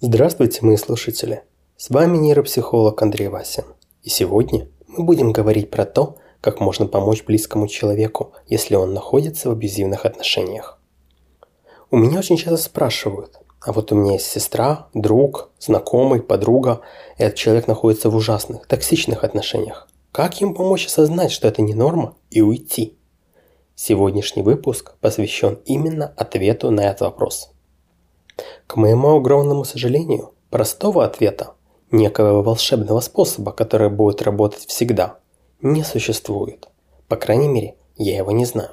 Здравствуйте, мои слушатели! С вами нейропсихолог Андрей Васин. И сегодня мы будем говорить про то, как можно помочь близкому человеку, если он находится в абьюзивных отношениях. У меня очень часто спрашивают, а вот у меня есть сестра, друг, знакомый, подруга, и этот человек находится в ужасных, токсичных отношениях. Как им помочь осознать, что это не норма, и уйти? Сегодняшний выпуск посвящен именно ответу на этот вопрос. К моему огромному сожалению, простого ответа, некого волшебного способа, который будет работать всегда, не существует. По крайней мере, я его не знаю.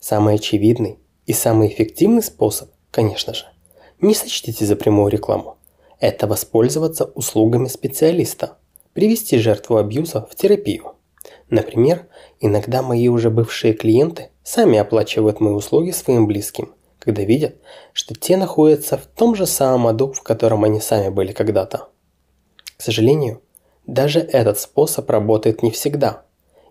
Самый очевидный и самый эффективный способ, конечно же, не сочтите за прямую рекламу, это воспользоваться услугами специалиста, привести жертву абьюза в терапию. Например, иногда мои уже бывшие клиенты сами оплачивают мои услуги своим близким, когда видят, что те находятся в том же самом аду, в котором они сами были когда-то. К сожалению, даже этот способ работает не всегда.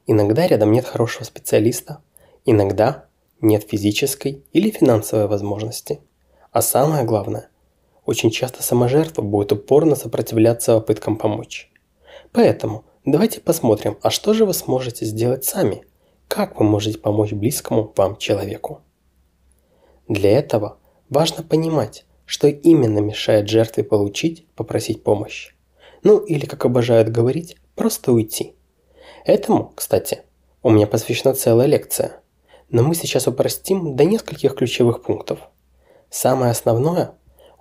Иногда рядом нет хорошего специалиста, иногда нет физической или финансовой возможности. А самое главное, очень часто сама жертва будет упорно сопротивляться попыткам помочь. Поэтому давайте посмотрим, а что же вы сможете сделать сами? Как вы можете помочь близкому вам человеку? Для этого важно понимать, что именно мешает жертве получить, попросить помощь. Ну или, как обожают говорить, просто уйти. Этому, кстати, у меня посвящена целая лекция. Но мы сейчас упростим до нескольких ключевых пунктов. Самое основное,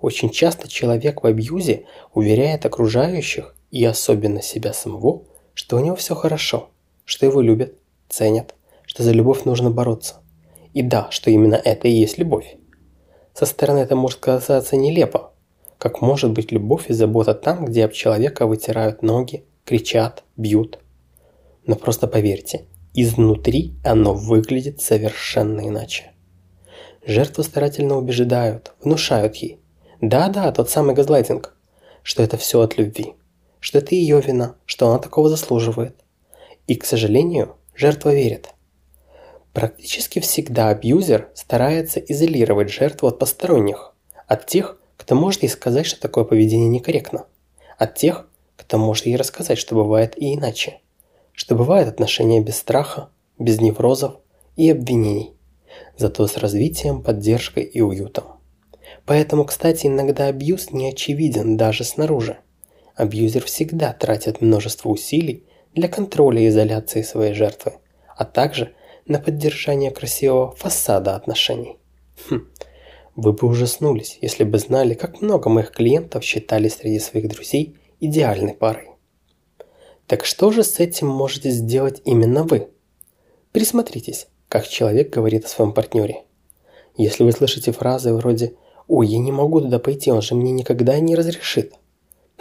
очень часто человек в абьюзе уверяет окружающих и особенно себя самого, что у него все хорошо, что его любят, ценят, что за любовь нужно бороться. И да, что именно это и есть любовь. Со стороны это может казаться нелепо. Как может быть любовь и забота там, где об человека вытирают ноги, кричат, бьют? Но просто поверьте, изнутри оно выглядит совершенно иначе. Жертву старательно убеждают, внушают ей. Да-да, тот самый газлайтинг, что это все от любви что это ее вина, что она такого заслуживает. И, к сожалению, жертва верит. Практически всегда абьюзер старается изолировать жертву от посторонних, от тех, кто может ей сказать, что такое поведение некорректно, от тех, кто может ей рассказать, что бывает и иначе, что бывают отношения без страха, без неврозов и обвинений, зато с развитием, поддержкой и уютом. Поэтому, кстати, иногда абьюз не очевиден даже снаружи – Абьюзер всегда тратит множество усилий для контроля и изоляции своей жертвы, а также на поддержание красивого фасада отношений. Хм, вы бы ужаснулись, если бы знали, как много моих клиентов считали среди своих друзей идеальной парой. Так что же с этим можете сделать именно вы? Присмотритесь, как человек говорит о своем партнере. Если вы слышите фразы вроде «Ой, я не могу туда пойти, он же мне никогда не разрешит»,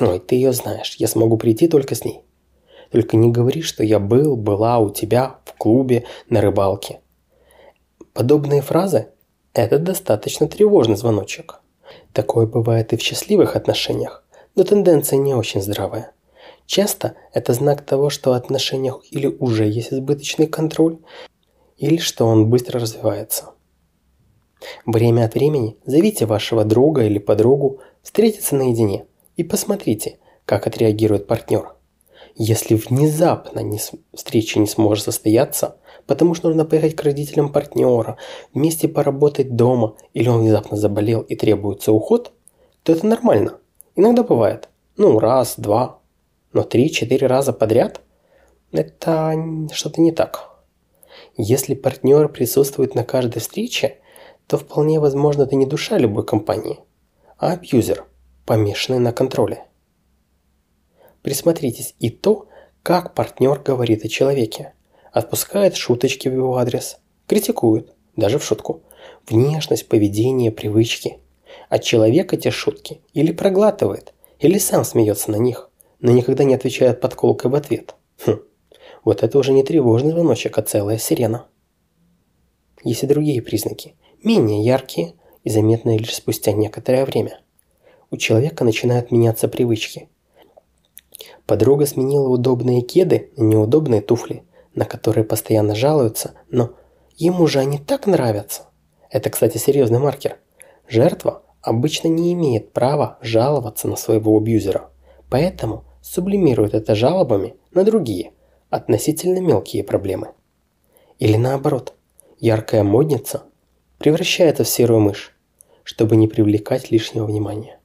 Ой, ты ее знаешь, я смогу прийти только с ней. Только не говори, что я был, была у тебя, в клубе, на рыбалке. Подобные фразы – это достаточно тревожный звоночек. Такое бывает и в счастливых отношениях, но тенденция не очень здравая. Часто это знак того, что в отношениях или уже есть избыточный контроль, или что он быстро развивается. Время от времени зовите вашего друга или подругу встретиться наедине – и посмотрите, как отреагирует партнер. Если внезапно не, встреча не сможет состояться, потому что нужно поехать к родителям партнера, вместе поработать дома, или он внезапно заболел и требуется уход, то это нормально. Иногда бывает. Ну, раз, два. Но три-четыре раза подряд – это что-то не так. Если партнер присутствует на каждой встрече, то вполне возможно это не душа любой компании, а абьюзер – помешанный на контроле. Присмотритесь и то, как партнер говорит о человеке. Отпускает шуточки в его адрес, критикует, даже в шутку, внешность, поведение, привычки. А человек эти шутки или проглатывает, или сам смеется на них, но никогда не отвечает подколкой в ответ. Хм, вот это уже не тревожный звоночек, а целая сирена. Есть и другие признаки, менее яркие и заметные лишь спустя некоторое время – у человека начинают меняться привычки. Подруга сменила удобные кеды на неудобные туфли, на которые постоянно жалуются, но ему же они так нравятся. Это, кстати, серьезный маркер. Жертва обычно не имеет права жаловаться на своего абьюзера, поэтому сублимирует это жалобами на другие, относительно мелкие проблемы. Или наоборот, яркая модница превращается в серую мышь, чтобы не привлекать лишнего внимания.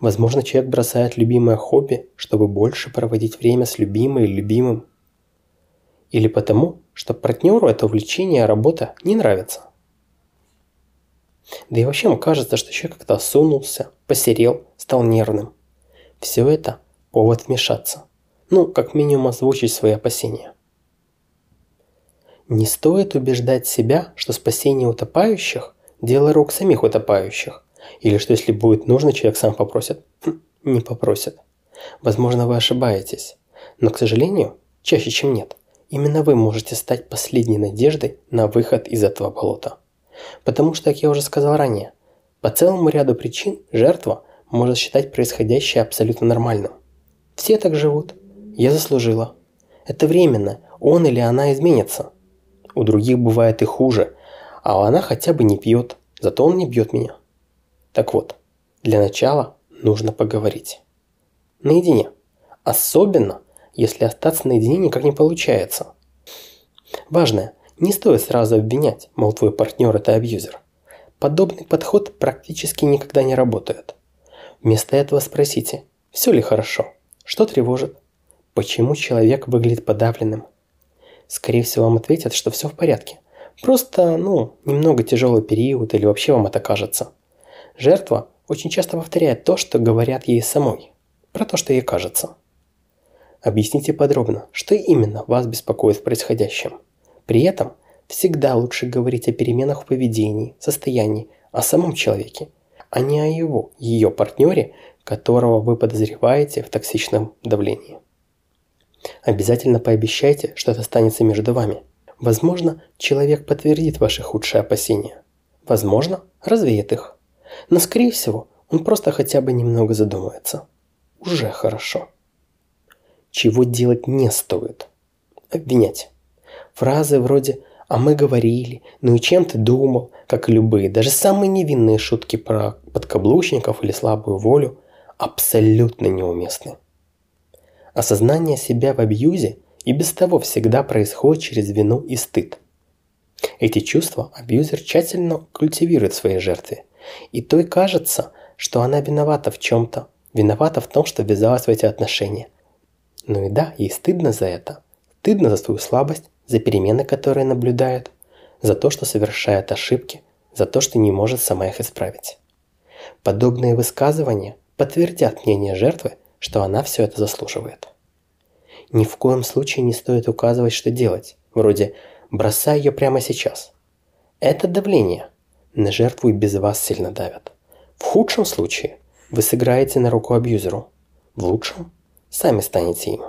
Возможно, человек бросает любимое хобби, чтобы больше проводить время с любимой или любимым. Или потому, что партнеру это увлечение, работа не нравится. Да и вообще ему кажется, что человек как-то осунулся, посерел, стал нервным. Все это повод вмешаться. Ну, как минимум озвучить свои опасения. Не стоит убеждать себя, что спасение утопающих – дело рук самих утопающих, или что если будет нужно, человек сам попросит. Хм, не попросит. Возможно, вы ошибаетесь, но, к сожалению, чаще, чем нет, именно вы можете стать последней надеждой на выход из этого болота. Потому что, как я уже сказал ранее, по целому ряду причин жертва может считать происходящее абсолютно нормальным. Все так живут. Я заслужила. Это временно, он или она изменится. У других бывает и хуже, а она хотя бы не пьет, зато он не бьет меня. Так вот, для начала нужно поговорить. Наедине. Особенно, если остаться наедине никак не получается. Важное, не стоит сразу обвинять, мол, твой партнер это абьюзер. Подобный подход практически никогда не работает. Вместо этого спросите, все ли хорошо, что тревожит, почему человек выглядит подавленным. Скорее всего, вам ответят, что все в порядке. Просто, ну, немного тяжелый период или вообще вам это кажется. Жертва очень часто повторяет то, что говорят ей самой, про то, что ей кажется. Объясните подробно, что именно вас беспокоит в происходящем. При этом всегда лучше говорить о переменах в поведении, состоянии, о самом человеке, а не о его, ее партнере, которого вы подозреваете в токсичном давлении. Обязательно пообещайте, что это останется между вами. Возможно, человек подтвердит ваши худшие опасения. Возможно, развеет их. Но, скорее всего, он просто хотя бы немного задумается. Уже хорошо. Чего делать не стоит? Обвинять. Фразы вроде «а мы говорили», «ну и чем ты думал», как и любые, даже самые невинные шутки про подкаблучников или слабую волю, абсолютно неуместны. Осознание себя в абьюзе и без того всегда происходит через вину и стыд. Эти чувства абьюзер тщательно культивирует в своей жертве, и той кажется, что она виновата в чем-то, виновата в том, что ввязалась в эти отношения. Ну и да, ей стыдно за это, стыдно за свою слабость, за перемены, которые наблюдает, за то, что совершает ошибки, за то, что не может сама их исправить. Подобные высказывания подтвердят мнение жертвы, что она все это заслуживает. Ни в коем случае не стоит указывать, что делать, вроде «бросай ее прямо сейчас». Это давление. На жертву и без вас сильно давят. В худшем случае вы сыграете на руку абьюзеру. В лучшем сами станете им.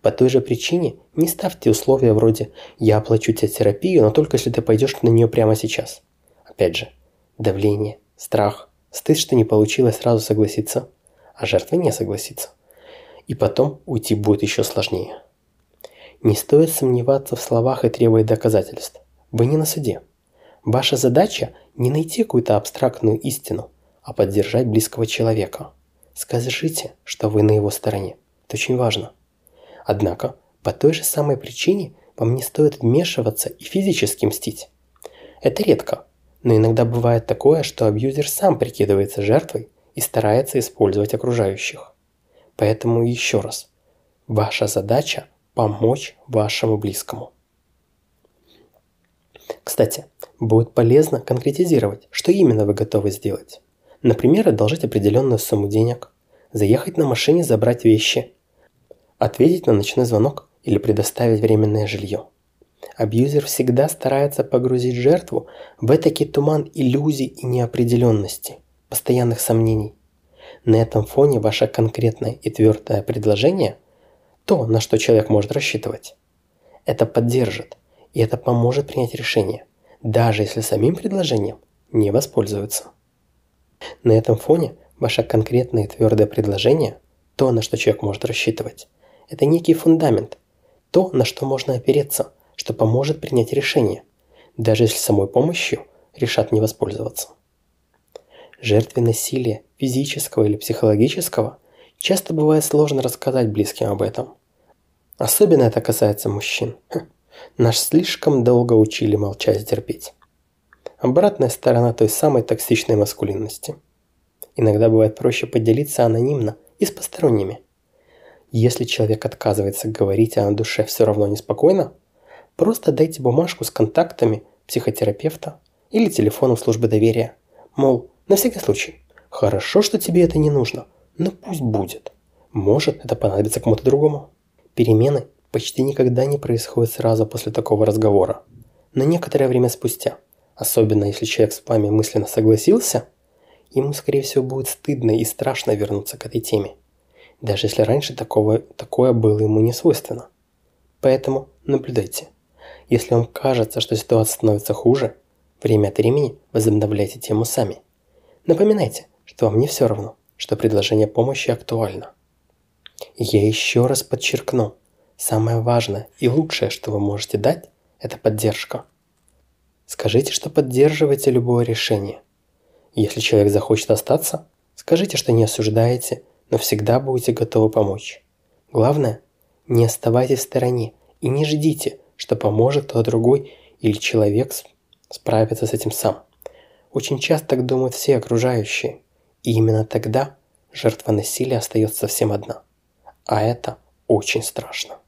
По той же причине не ставьте условия вроде «я оплачу тебе терапию, но только если ты пойдешь на нее прямо сейчас». Опять же, давление, страх, стыд, что не получилось сразу согласиться, а жертва не согласится. И потом уйти будет еще сложнее. Не стоит сомневаться в словах и требовать доказательств. Вы не на суде. Ваша задача не найти какую-то абстрактную истину, а поддержать близкого человека. Скажите, что вы на его стороне. Это очень важно. Однако, по той же самой причине вам не стоит вмешиваться и физически мстить. Это редко, но иногда бывает такое, что абьюзер сам прикидывается жертвой и старается использовать окружающих. Поэтому еще раз, ваша задача – помочь вашему близкому. Кстати, будет полезно конкретизировать, что именно вы готовы сделать. Например, одолжить определенную сумму денег, заехать на машине забрать вещи ответить на ночной звонок или предоставить временное жилье. Абьюзер всегда старается погрузить жертву в этакий туман иллюзий и неопределенности, постоянных сомнений. На этом фоне ваше конкретное и твердое предложение – то, на что человек может рассчитывать. Это поддержит, и это поможет принять решение, даже если самим предложением не воспользуются. На этом фоне ваше конкретное и твердое предложение – то, на что человек может рассчитывать, это некий фундамент, то, на что можно опереться, что поможет принять решение, даже если самой помощью решат не воспользоваться. Жертве насилия, физического или психологического, часто бывает сложно рассказать близким об этом. Особенно это касается мужчин. Наш слишком долго учили молчать терпеть. Обратная сторона той самой токсичной маскулинности. Иногда бывает проще поделиться анонимно и с посторонними. Если человек отказывается говорить, а на душе все равно неспокойно, просто дайте бумажку с контактами психотерапевта или телефоном службы доверия. Мол, на всякий случай. Хорошо, что тебе это не нужно, но пусть будет. Может, это понадобится кому-то другому. Перемены почти никогда не происходят сразу после такого разговора. Но некоторое время спустя, особенно если человек с вами мысленно согласился, ему, скорее всего, будет стыдно и страшно вернуться к этой теме. Даже если раньше такого, такое было ему не свойственно. Поэтому наблюдайте. Если вам кажется, что ситуация становится хуже, время от времени возобновляйте тему сами. Напоминайте, что вам не все равно, что предложение помощи актуально. Я еще раз подчеркну, самое важное и лучшее, что вы можете дать, это поддержка. Скажите, что поддерживаете любое решение. Если человек захочет остаться, скажите, что не осуждаете, но всегда будете готовы помочь. Главное, не оставайтесь в стороне и не ждите, что поможет кто-то другой или человек справиться с этим сам. Очень часто так думают все окружающие, и именно тогда жертва насилия остается совсем одна. А это очень страшно.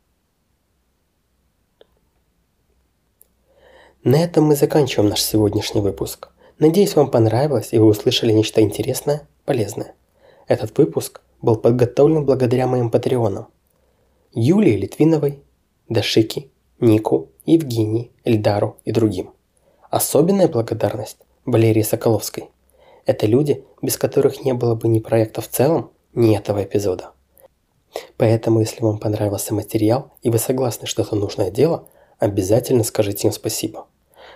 На этом мы заканчиваем наш сегодняшний выпуск. Надеюсь, вам понравилось и вы услышали нечто интересное, полезное. Этот выпуск был подготовлен благодаря моим патреонам. Юлии Литвиновой, Дашики, Нику, Евгении, Эльдару и другим. Особенная благодарность Валерии Соколовской. Это люди, без которых не было бы ни проекта в целом, ни этого эпизода. Поэтому, если вам понравился материал и вы согласны, что это нужное дело, обязательно скажите им спасибо.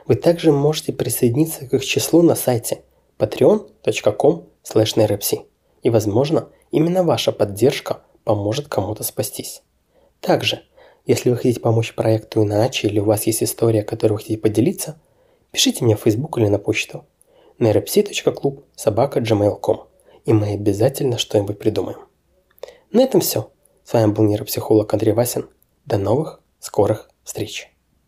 Вы также можете присоединиться к их числу на сайте patreon.com и, возможно, именно ваша поддержка поможет кому-то спастись. Также, если вы хотите помочь проекту иначе или у вас есть история, которой вы хотите поделиться, пишите мне в Facebook или на почту neuropsi.club собака gmail.com и мы обязательно что-нибудь придумаем. На этом все. С вами был нейропсихолог Андрей Васин. До новых скорых встреч.